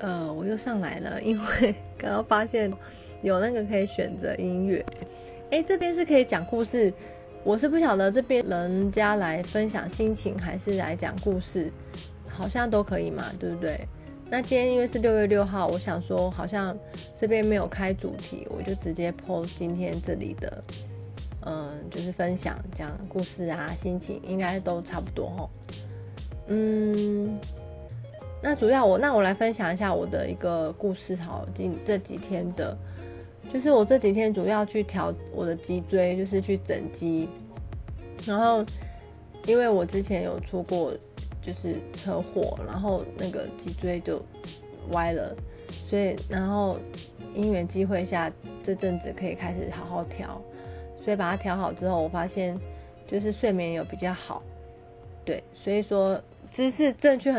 呃，我又上来了，因为 刚刚发现有那个可以选择音乐。哎，这边是可以讲故事，我是不晓得这边人家来分享心情还是来讲故事，好像都可以嘛，对不对？那今天因为是六月六号，我想说好像这边没有开主题，我就直接 po 今天这里的，嗯，就是分享讲故事啊，心情应该都差不多吼。嗯。那主要我那我来分享一下我的一个故事，好，近这几天的，就是我这几天主要去调我的脊椎，就是去整脊，然后因为我之前有出过就是车祸，然后那个脊椎就歪了，所以然后因缘机会下这阵子可以开始好好调，所以把它调好之后，我发现就是睡眠有比较好，对，所以说姿势正确很。